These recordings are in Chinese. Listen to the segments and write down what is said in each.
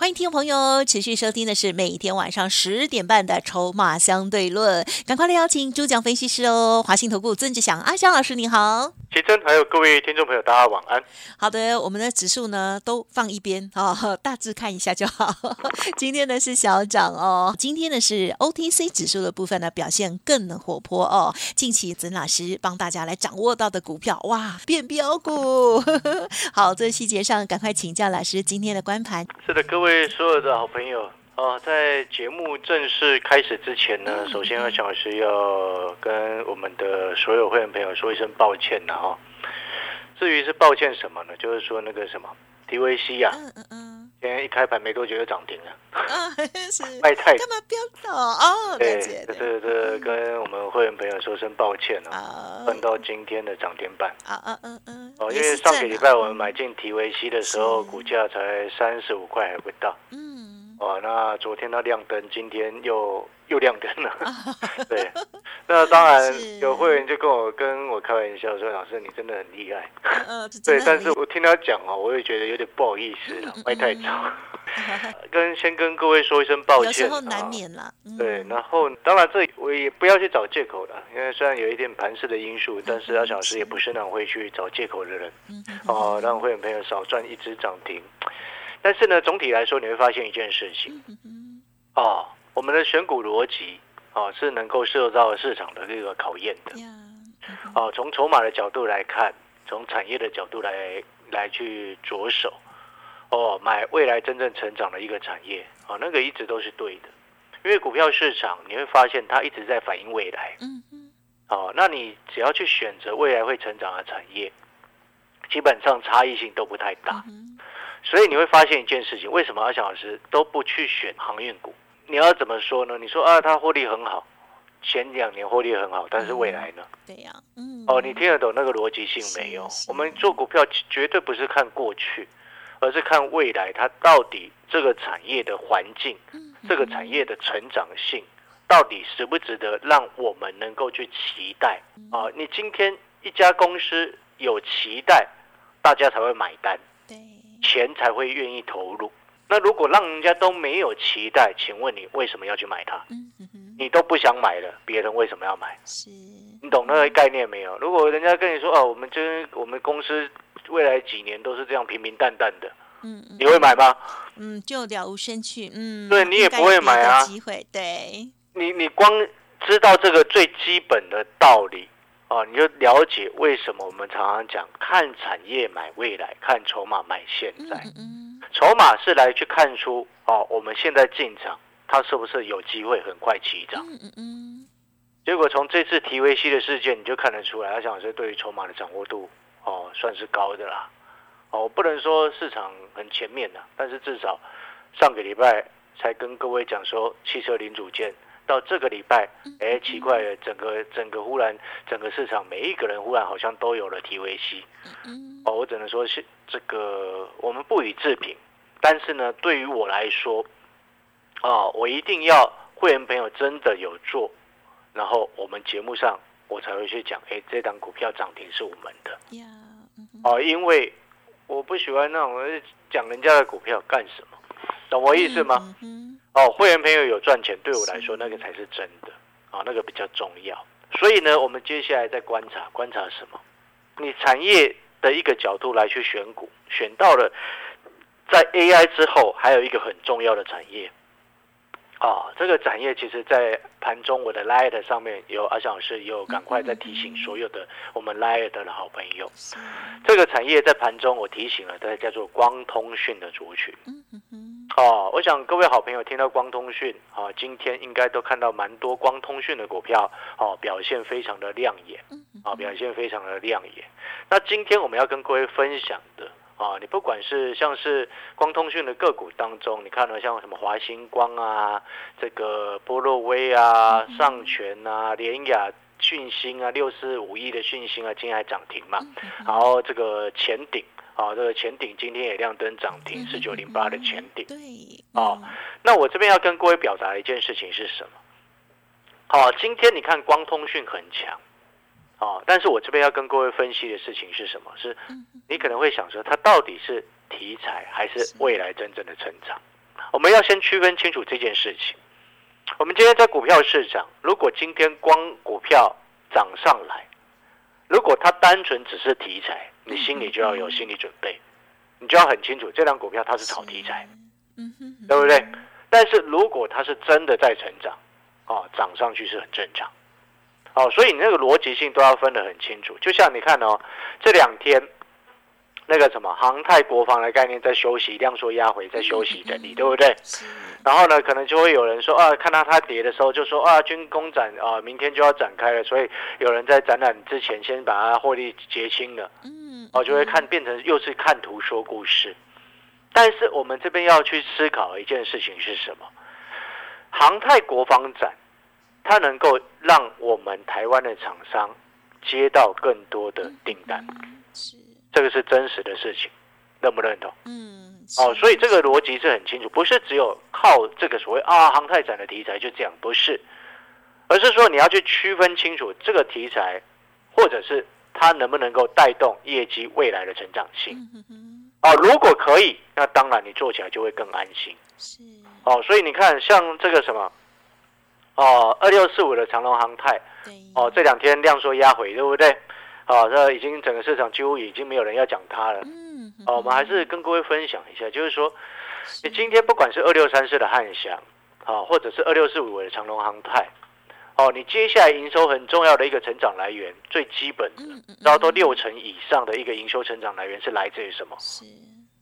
欢迎听众朋友持续收听的是每天晚上十点半的《筹码相对论》，赶快来邀请主讲分析师哦，华信投顾曾志祥阿祥老师，你好。奇珍，还有各位听众朋友，大家晚安。好的，我们的指数呢都放一边啊，大致看一下就好。今天呢是小涨哦，今天呢是 OTC 指数的部分呢表现更活泼哦。近期曾老师帮大家来掌握到的股票，哇，变标股。好，这细节上赶快请教老师今天的观盘。是的，各位所有的好朋友。啊，在节目正式开始之前呢，首先要小是要跟我们的所有会员朋友说一声抱歉了哈。至于是抱歉什么呢？就是说那个什么 TVC 呀，嗯嗯嗯，今天一开盘没多久就涨停了，啊，是 卖太干嘛飙到？哦？对，这这跟我们会员朋友说声抱歉啊，碰到今天的涨停板。啊啊嗯嗯，哦，因为上个礼拜我们买进 TVC 的时候，股价才三十五块还不到，嗯。哦，那昨天它亮灯，今天又又亮灯了。对，那当然有会员就跟我跟我开玩笑说：“老师，你真的很厉害。” 对，但是我听他讲哦，我也觉得有点不好意思了，卖太早。跟先跟各位说一声抱歉。有时候难免了。对，然后当然这我也不要去找借口了，因为虽然有一点盘势的因素，但是阿小师也不是那种会去找借口的人。哦，让会员朋友少赚一只涨停。但是呢，总体来说，你会发现一件事情，哦，我们的选股逻辑哦是能够受到市场的这个考验的，哦，从筹码的角度来看，从产业的角度来来去着手，哦，买未来真正成长的一个产业，哦，那个一直都是对的，因为股票市场你会发现它一直在反映未来，嗯嗯，哦，那你只要去选择未来会成长的产业，基本上差异性都不太大。所以你会发现一件事情，为什么阿翔老师都不去选航运股？你要怎么说呢？你说啊，它获利很好，前两年获利很好，但是未来呢？对呀，嗯，哦，你听得懂那个逻辑性没有？我们做股票绝对不是看过去，而是看未来，它到底这个产业的环境，这个产业的成长性，到底值不值得让我们能够去期待？啊，你今天一家公司有期待，大家才会买单。钱才会愿意投入。那如果让人家都没有期待，请问你为什么要去买它？你都不想买了，别人为什么要买？是，你懂那个概念没有？如果人家跟你说哦，我们这我们公司未来几年都是这样平平淡淡的，嗯，你会买吗？嗯，就了无生趣。嗯，对你也不会买啊。机会，对。你你光知道这个最基本的道理。哦，你就了解为什么我们常常讲看产业买未来，看筹码买现在。筹码是来去看出哦，我们现在进场，它是不是有机会很快起涨？结果从这次 TVC 的事件，你就看得出来，阿翔老师对于筹码的掌握度哦，算是高的啦。哦，我不能说市场很前面的，但是至少上个礼拜才跟各位讲说汽车零组件。到这个礼拜，哎，奇怪了，整个整个忽然，整个市场每一个人忽然好像都有了 TVC，哦，我只能说是这个我们不予置评，但是呢，对于我来说，哦，我一定要会员朋友真的有做，然后我们节目上我才会去讲，哎，这档股票涨停是我们的，哦，因为我不喜欢那种讲人家的股票干什么，懂我意思吗？哦，会员朋友有赚钱，对我来说那个才是真的啊，那个比较重要。所以呢，我们接下来再观察观察什么？你产业的一个角度来去选股，选到了在 AI 之后，还有一个很重要的产业。啊，这个产业其实，在盘中我的 Light 上面有阿翔老师有赶快在提醒所有的我们 Light 的好朋友，这个产业在盘中我提醒了，它叫做光通讯的族群。哦，我想各位好朋友听到光通讯，啊，今天应该都看到蛮多光通讯的股票，哦，表现非常的亮眼，啊，表现非常的亮眼。那今天我们要跟各位分享的。啊，你不管是像是光通讯的个股当中，你看到像什么华星光啊，这个波洛威啊、上泉啊、联雅、讯星啊，六四五一的讯星啊，今天还涨停嘛。然后这个前顶啊，这个前顶今天也亮灯涨停，四九零八的前顶。对。哦，那我这边要跟各位表达的一件事情是什么？好，今天你看光通讯很强，哦，但是我这边要跟各位分析的事情是什么？是，你可能会想说，它到底是题材还是未来真正的成长？我们要先区分清楚这件事情。我们今天在股票市场，如果今天光股票涨上来，如果它单纯只是题材，你心里就要有心理准备，你就要很清楚，这张股票它是炒题材，对不对？但是如果它是真的在成长，哦，涨上去是很正常，哦，所以你那个逻辑性都要分得很清楚。就像你看哦，这两天那个什么航太国防的概念在休息，量缩压回在休息整理，对不对？然后呢，可能就会有人说啊，看到它跌的时候就说啊，军工展啊，明天就要展开了，所以有人在展览之前先把它获利结清了，嗯，哦，就会看变成又是看图说故事。但是我们这边要去思考一件事情是什么？航太国防展，它能够让我们台湾的厂商接到更多的订单，是这个是真实的事情，认不认同？嗯，哦，所以这个逻辑是很清楚，不是只有靠这个所谓啊航太展的题材就这样，不是，而是说你要去区分清楚这个题材，或者是它能不能够带动业绩未来的成长性。哦，如果可以，那当然你做起来就会更安心。是。哦，所以你看，像这个什么，哦，二六四五的长隆航太，哦，这两天量缩压回，对不对？哦，这已经整个市场几乎已经没有人要讲它了。嗯。哦，我们还是跟各位分享一下，就是说，你今天不管是二六三四的汉翔，啊，或者是二六四五的长隆航太，哦，你接下来营收很重要的一个成长来源，最基本的，然后都六成以上的一个营收成长来源是来自于什么？是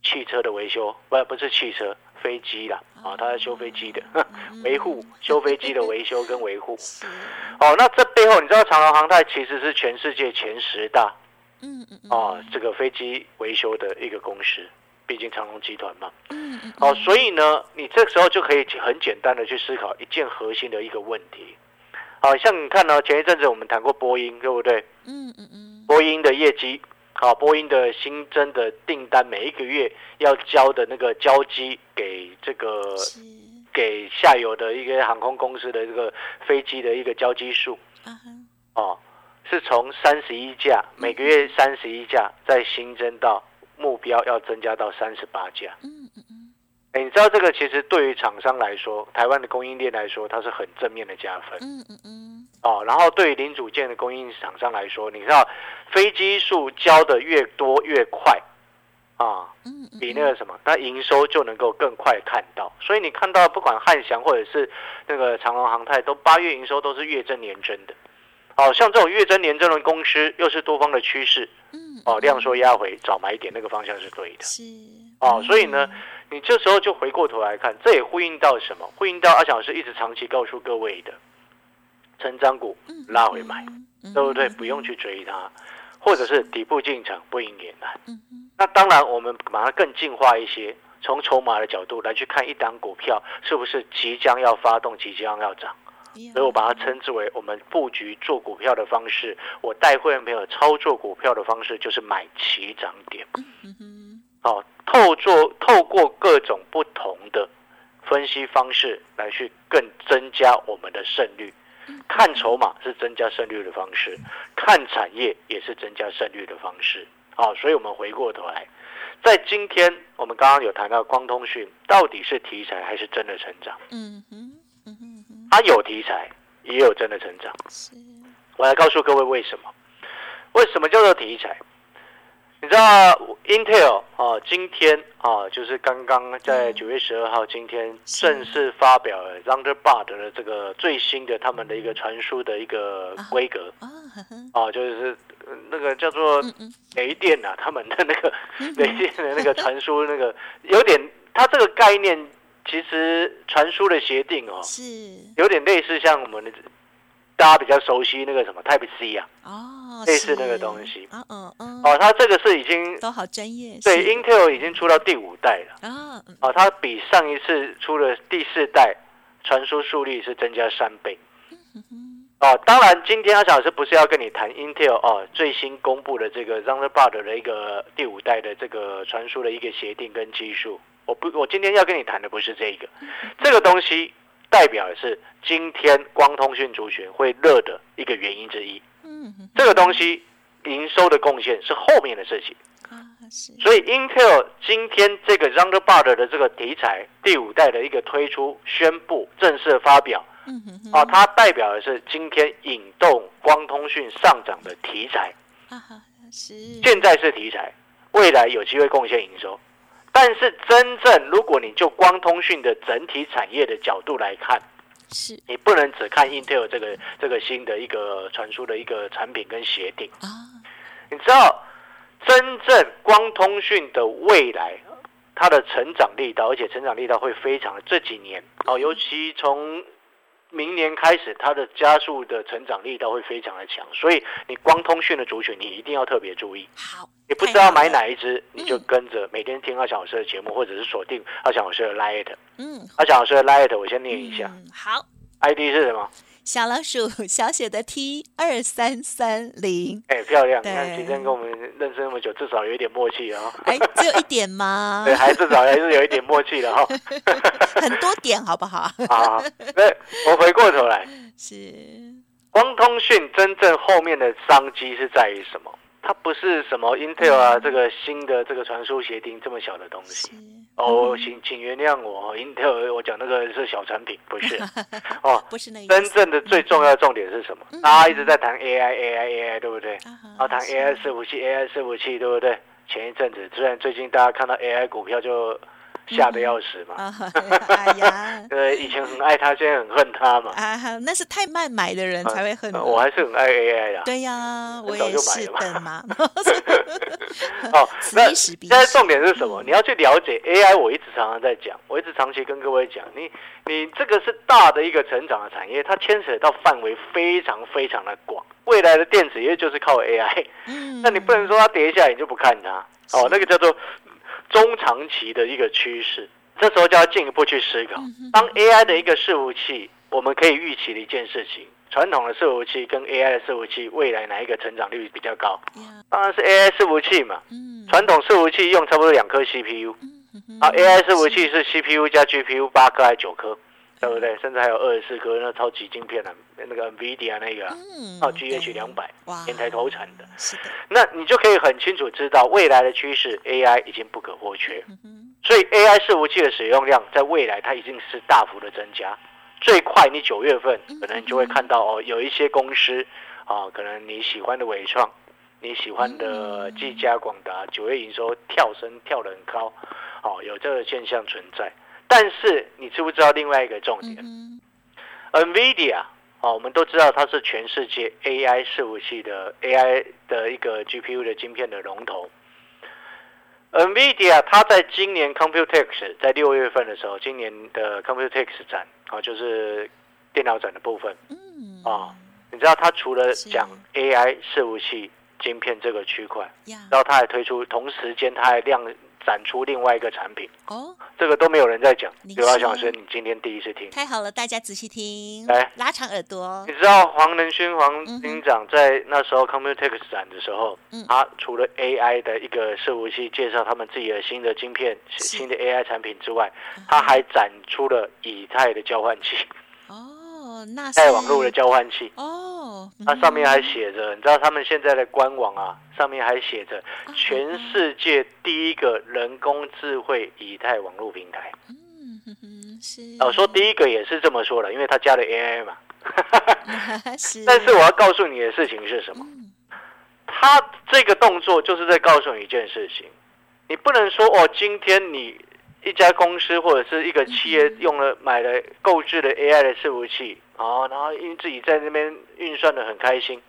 汽车的维修，不，不是汽车。飞机啦，啊，他在修飞机的 维护，修飞机的维修跟维护。哦，那这背后你知道长荣航太其实是全世界前十大，嗯嗯啊，这个飞机维修的一个公司，毕竟长隆集团嘛。嗯嗯。哦，所以呢，你这时候就可以很简单的去思考一件核心的一个问题。好像你看呢，前一阵子我们谈过波音，对不对？嗯嗯嗯。波音的业绩。好，波音的新增的订单，每一个月要交的那个交机给这个给下游的一个航空公司的这个飞机的一个交机数，哦，是从三十一架，每个月三十一架，再新增到目标要增加到三十八架。嗯嗯嗯。哎，你知道这个其实对于厂商来说，台湾的供应链来说，它是很正面的加分。嗯嗯嗯。哦，然后对于零组件的供应厂商来说，你知道飞机数交的越多越快，啊，比那个什么，那营收就能够更快看到。所以你看到不管汉翔或者是那个长隆航太，都八月营收都是月增年增的。哦，像这种月增年增的公司，又是多方的趋势，哦，量缩压回，找买点那个方向是对的。是，哦，所以呢，你这时候就回过头来看，这也呼应到什么？呼应到阿翔老师一直长期告诉各位的。成长股拉回买，对不对？不用去追它，或者是底部进场不应也难。那当然，我们把它更进化一些，从筹码的角度来去看一档股票是不是即将要发动，即将要涨。所以我把它称之为我们布局做股票的方式。我带会员朋友操作股票的方式就是买起涨点。好，透过透过各种不同的分析方式来去更增加我们的胜率。看筹码是增加胜率的方式，看产业也是增加胜率的方式。好，所以我们回过头来，在今天我们刚刚有谈到光通讯到底是题材还是真的成长？嗯哼，嗯哼，它有题材，也有真的成长。我来告诉各位为什么？为什么叫做题材？你知道 Intel 啊，今天啊，就是刚刚在九月十二号，今天正式发表了 Thunderbird 的这个最新的他们的一个传输的一个规格。啊，就是那个叫做雷电啊，他们的那个雷电的那个传输那个有点，它这个概念其实传输的协定哦，是。有点类似像我们的。大家比较熟悉那个什么 Type C 啊，哦，类似那个东西，嗯嗯嗯，哦，它这个是已经都好专业，对，Intel 已经出到第五代了，啊，哦，它比上一次出的第四代传输速率是增加三倍，哦，当然，今天阿小老师不是要跟你谈 Intel 哦最新公布的这个 Thunderbird 的一个第五代的这个传输的一个协定跟技术。我不，我今天要跟你谈的不是这个，这个东西代表的是今天光通讯族群会热的一个原因之一。嗯，这个东西营收的贡献是后面的事情。所以 Intel 今天这个 Thunderbird 的这个题材第五代的一个推出宣布正式发表。嗯哼，啊，它代表的是今天引动光通讯上涨的题材，啊哈，是，现在是题材，未来有机会贡献营收，但是真正如果你就光通讯的整体产业的角度来看，是。你不能只看 Intel 这个这个新的一个传输的一个产品跟协定。啊，你知道真正光通讯的未来，它的成长力道，而且成长力道会非常的这几年哦，尤其从明年开始，它的加速的成长力道会非常的强，所以你光通讯的族群，你一定要特别注意。好，你不知道买哪一只，你就跟着每天听阿小老师的节目，或者是锁定阿小老师的 Light。嗯，阿小老师的 Light，我先念一下。好，ID 是什么？小老鼠 小写的 T 二三三零，哎，漂亮！你看，今天跟我们认识那么久，至少有一点默契啊。哎，只有一点吗？对，还至少还是有一点默契的哈。很多点，好不好？好，那我回过头来，是光通讯真正后面的商机是在于什么？它不是什么 Intel 啊，这个新的这个传输协定这么小的东西哦，请请原谅我，Intel 我讲那个是小产品，不是 哦，不是那真正的最重要的重点是什么？大家一直在谈 AI AI AI，对不对？啊，谈 AI 伺服器 AI 伺服器，对不对？前一阵子虽然最近大家看到 AI 股票就。吓得要死嘛！哎呀，对，以前很爱他，现在很恨他嘛。啊，那是太慢买的人才会恨。我还是很爱 AI 的。对呀，我也是的嘛。哦，那现在重点是什么？你要去了解 AI。我一直常常在讲，我一直长期跟各位讲，你你这个是大的一个成长的产业，它牵扯到范围非常非常的广。未来的电子业就是靠 AI。嗯，那你不能说它跌下来你就不看它。哦，那个叫做。中长期的一个趋势，这时候就要进一步去思考。当 AI 的一个伺服器，我们可以预期的一件事情，传统的伺服器跟 AI 的伺服器，未来哪一个成长率比较高？当然是 AI 伺服器嘛。传统伺服器用差不多两颗 CPU，啊，AI 伺服器是 CPU 加 GPU 八颗还是九颗？对不对？甚至还有二十四颗那超级晶片啊，那个 NVIDIA 那个，哦，GH 两百，天台投产的。是的。那你就可以很清楚知道未来的趋势，AI 已经不可或缺。所以 AI 伺服器的使用量在未来它已经是大幅的增加。最快你九月份可能就会看到哦，有一些公司啊，可能你喜欢的伟创，你喜欢的技嘉、广达，九月营收跳升跳得很高，哦，有这个现象存在。但是你知不知道另外一个重点？NVIDIA 哦，我们都知道它是全世界 AI 伺服器的 AI 的一个 GPU 的晶片的龙头。NVIDIA 它在今年 Computex 在六月份的时候，今年的 Computex 展啊，就是电脑展的部分。嗯。啊，你知道它除了讲 AI 伺服器晶片这个区块，然后它还推出同时间它还亮。展出另外一个产品哦，这个都没有人在讲。刘阿强老师，你今天第一次听，太好了，大家仔细听，来。拉长耳朵。你知道黄仁勋黄厅长在那时候 Computex 展的时候，他除了 AI 的一个伺服器介绍他们自己的新的晶片、新的 AI 产品之外，他还展出了以太的交换器。哦，那带网络的交换器。哦，它上面还写着，你知道他们现在的官网啊，上面还写着全世界第一个人工智慧以太网络平台。嗯哼哼，是哦，说第一个也是这么说的，因为他加了 AI 嘛。是，但是我要告诉你的事情是什么？他这个动作就是在告诉你一件事情，你不能说哦，今天你。一家公司或者是一个企业用了买了购置的 AI 的伺服器，哦，然后因为自己在那边运算的很开心，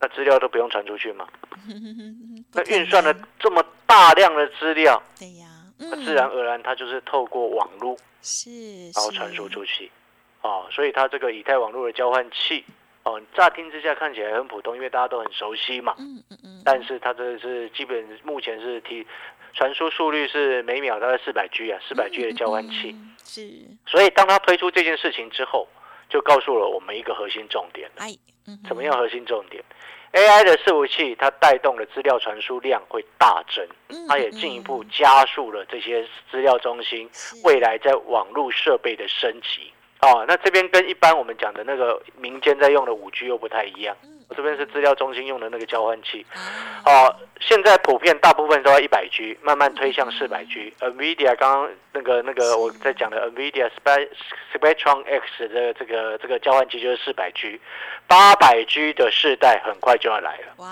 那资料都不用传出去吗？那运算了这么大量的资料，对呀，那自然而然它就是透过网络是然后传输出去，哦，所以它这个以太网络的交换器，哦，乍听之下看起来很普通，因为大家都很熟悉嘛，嗯嗯嗯，但是它这是基本目前是提。传输速率是每秒大概四百 G 啊，四百 G 的交换器。是。所以当他推出这件事情之后，就告诉了我们一个核心重点。哎，怎么样核心重点？AI 的伺服器它带动了资料传输量会大增，它也进一步加速了这些资料中心未来在网络设备的升级。哦，那这边跟一般我们讲的那个民间在用的五 G 又不太一样。这边是资料中心用的那个交换器，哦，现在普遍大部分都要一百 G，慢慢推向四百 G。NVIDIA 刚刚那个那个我在讲的 NVIDIA Spectrum X 的这个这个交换器就是四百 G，八百 G 的世代很快就要来了。哇，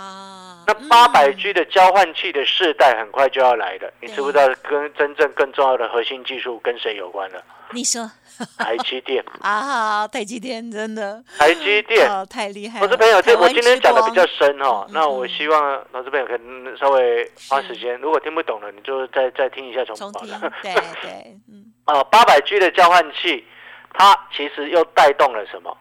那八百 G 的交换器的世代很快就要来了，你知不知道跟真正更重要的核心技术跟谁有关了？你说。台积电 啊，台积电真的，台积电太厉害。投资朋友，这我今天讲的比较深哈，那我希望投资朋友可能稍微花时间，如果听不懂了，你就再再听一下重播的。对对，嗯。哦，八百 G 的交换器，它其实又带动了什么？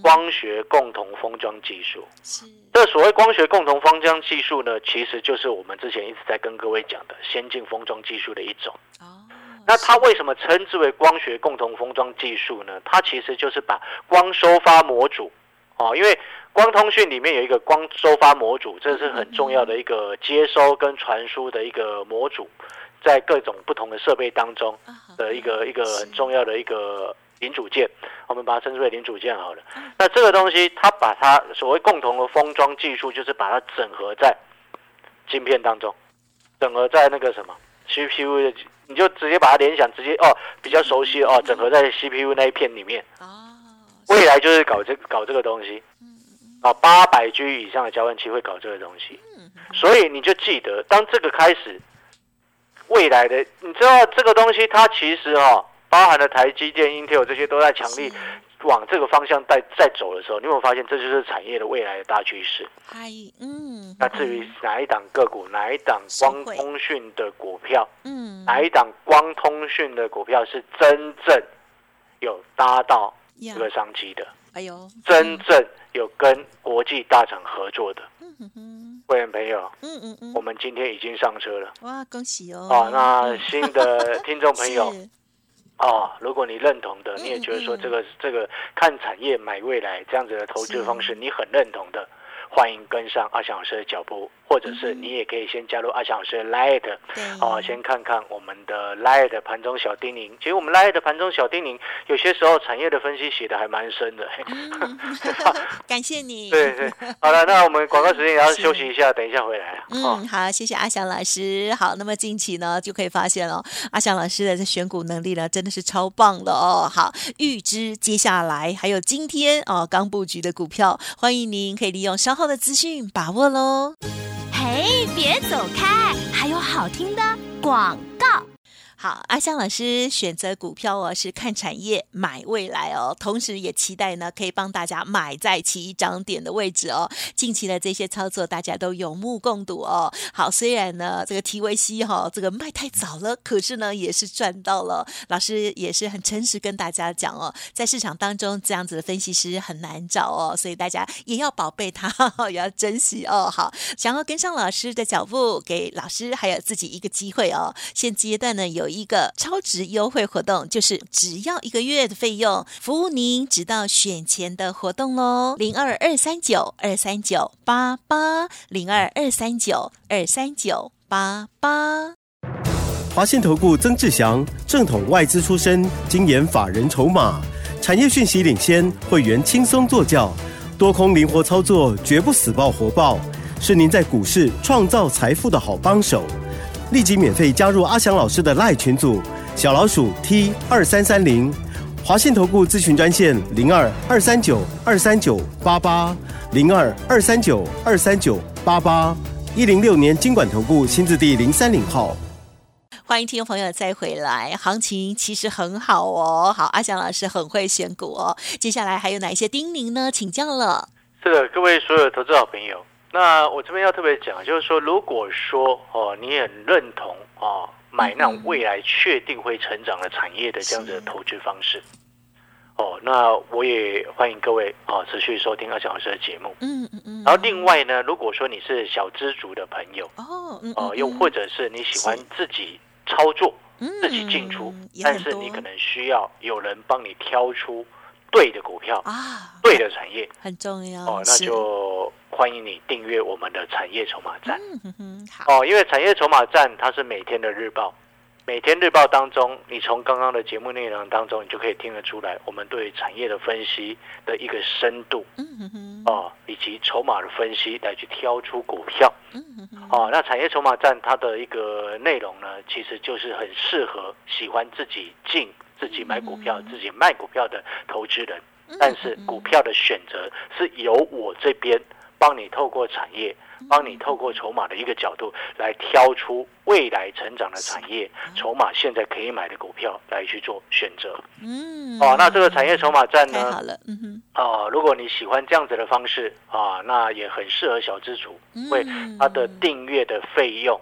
光学共同封装技术。是。这所谓光学共同封装技术呢，其实就是我们之前一直在跟各位讲的先进封装技术的一种。哦。那它为什么称之为光学共同封装技术呢？它其实就是把光收发模组，哦，因为光通讯里面有一个光收发模组，这是很重要的一个接收跟传输的一个模组，在各种不同的设备当中的一个一个很重要的一个零组件，我们把它称之为零组件好了。那这个东西，它把它所谓共同的封装技术，就是把它整合在晶片当中，整合在那个什么 CPU 的。你就直接把它联想，直接哦，比较熟悉哦，整合在 CPU 那一片里面。哦，未来就是搞这搞这个东西。啊，八百 G 以上的交换器会搞这个东西。所以你就记得，当这个开始，未来的你知道这个东西，它其实哦，包含了台积电、Intel 这些都在强力。往这个方向在在走的时候，你有没有发现这就是产业的未来的大趋势？嗨，嗯。那至于哪一档个股，哪一档光通讯的股票，嗯，哪一档光通讯的股票是真正有搭到这个商机的？哎呦，真正有跟国际大厂合作的，会员朋友，嗯嗯嗯，我们今天已经上车了。哇，恭喜哦！啊，那新的听众朋友。哦，如果你认同的，你也觉得说这个这个看产业买未来这样子的投资方式，你很认同的，欢迎跟上阿翔老师的脚步。或者是你也可以先加入阿翔老师的 Light，哦，先看看我们的 Light 盘中小叮咛。其实我们 Light 盘中小叮咛，有些时候产业的分析写的还蛮深的。感谢你。对对，好了，那我们广告时间也要休息一下，等一下回来。嗯，好，谢谢阿翔老师。好，那么近期呢，就可以发现哦，阿翔老师的这选股能力呢，真的是超棒的哦。好，预知接下来还有今天哦刚布局的股票，欢迎您可以利用稍后的资讯把握喽。哎，别走开，还有好听的广告。好，阿香老师选择股票哦，是看产业买未来哦，同时也期待呢，可以帮大家买在起涨点的位置哦。近期的这些操作，大家都有目共睹哦。好，虽然呢这个 TVC 哈，这个卖太早了，可是呢也是赚到了。老师也是很诚实跟大家讲哦，在市场当中这样子的分析师很难找哦，所以大家也要宝贝他，也要珍惜哦。好，想要跟上老师的脚步，给老师还有自己一个机会哦。现阶段呢有。一个超值优惠活动，就是只要一个月的费用，服务您直到选钱的活动喽。零二二三九二三九八八零二二三九二三九八八。华信投顾曾志祥，正统外资出身，精研法人筹码，产业讯息领先，会员轻松做教，多空灵活操作，绝不死爆活爆，是您在股市创造财富的好帮手。立即免费加入阿翔老师的赖群组，小老鼠 T 二三三零，华信投顾咨询专线零二二三九二三九八八零二二三九二三九八八一零六年经管投顾新字第零三零号。欢迎听众朋友再回来，行情其实很好哦。好，阿翔老师很会选股哦。接下来还有哪一些叮咛呢？请教了。是的，各位所有投资好朋友。那我这边要特别讲，就是说，如果说哦，你很认同哦，买那种未来确定会成长的产业的这样子的投资方式，哦，那我也欢迎各位哦持续收听阿小老师的节目。嗯嗯嗯。然后另外呢，如果说你是小资族的朋友哦，哦，又或者是你喜欢自己操作、自己进出，但是你可能需要有人帮你挑出。对的股票啊，对的产业很重要哦。那就欢迎你订阅我们的产业筹码站。哦，因为产业筹码站它是每天的日报。每天日报当中，你从刚刚的节目内容当中，你就可以听得出来，我们对产业的分析的一个深度，哦，以及筹码的分析来去挑出股票，哦，那产业筹码站它的一个内容呢，其实就是很适合喜欢自己进、自己买股票、自己卖股票的投资人，但是股票的选择是由我这边帮你透过产业。帮你透过筹码的一个角度来挑出未来成长的产业，筹码现在可以买的股票来去做选择。嗯，哦，那这个产业筹码站呢？好了，嗯哼。哦，如果你喜欢这样子的方式啊，那也很适合小资主，因为它的订阅的费用。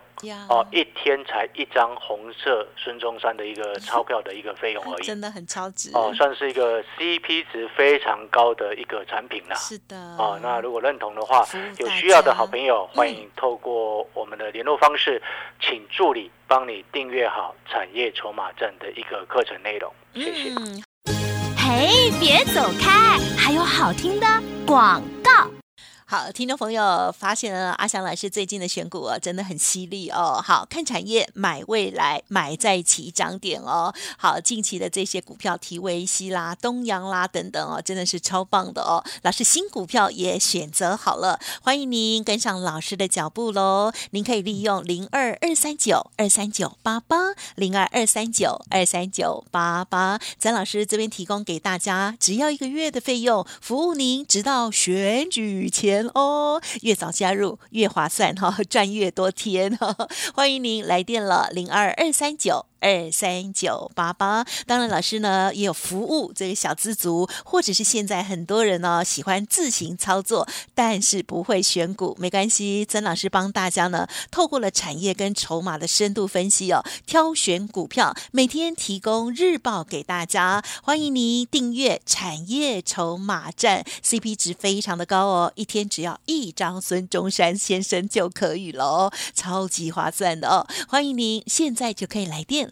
哦，一天才一张红色孙中山的一个钞票的一个费用而已，真的很超值哦，算是一个 CP 值非常高的一个产品啦。是的，哦，那如果认同的话，有需要的好朋友，欢迎透过我们的联络方式，请助理帮你订阅好产业筹码站的一个课程内容，谢谢。嘿，别走开，还有好听的广告。好，听众朋友发现了阿翔老师最近的选股啊，真的很犀利哦。好看产业，买未来，买在起涨点哦。好，近期的这些股票，提维西啦、东阳啦等等哦，真的是超棒的哦。老师新股票也选择好了，欢迎您跟上老师的脚步喽。您可以利用零二二三九二三九八八零二二三九二三九八八，曾老师这边提供给大家，只要一个月的费用，服务您直到选举前。哦，越早加入越划算哈，赚越多天哈！欢迎您来电了，零二二三九。二三九八八，当然老师呢也有服务这个小资族，或者是现在很多人呢喜欢自行操作，但是不会选股，没关系，曾老师帮大家呢透过了产业跟筹码的深度分析哦，挑选股票，每天提供日报给大家，欢迎您订阅产业筹码站，CP 值非常的高哦，一天只要一张孙中山先生就可以了哦，超级划算的哦，欢迎您现在就可以来电。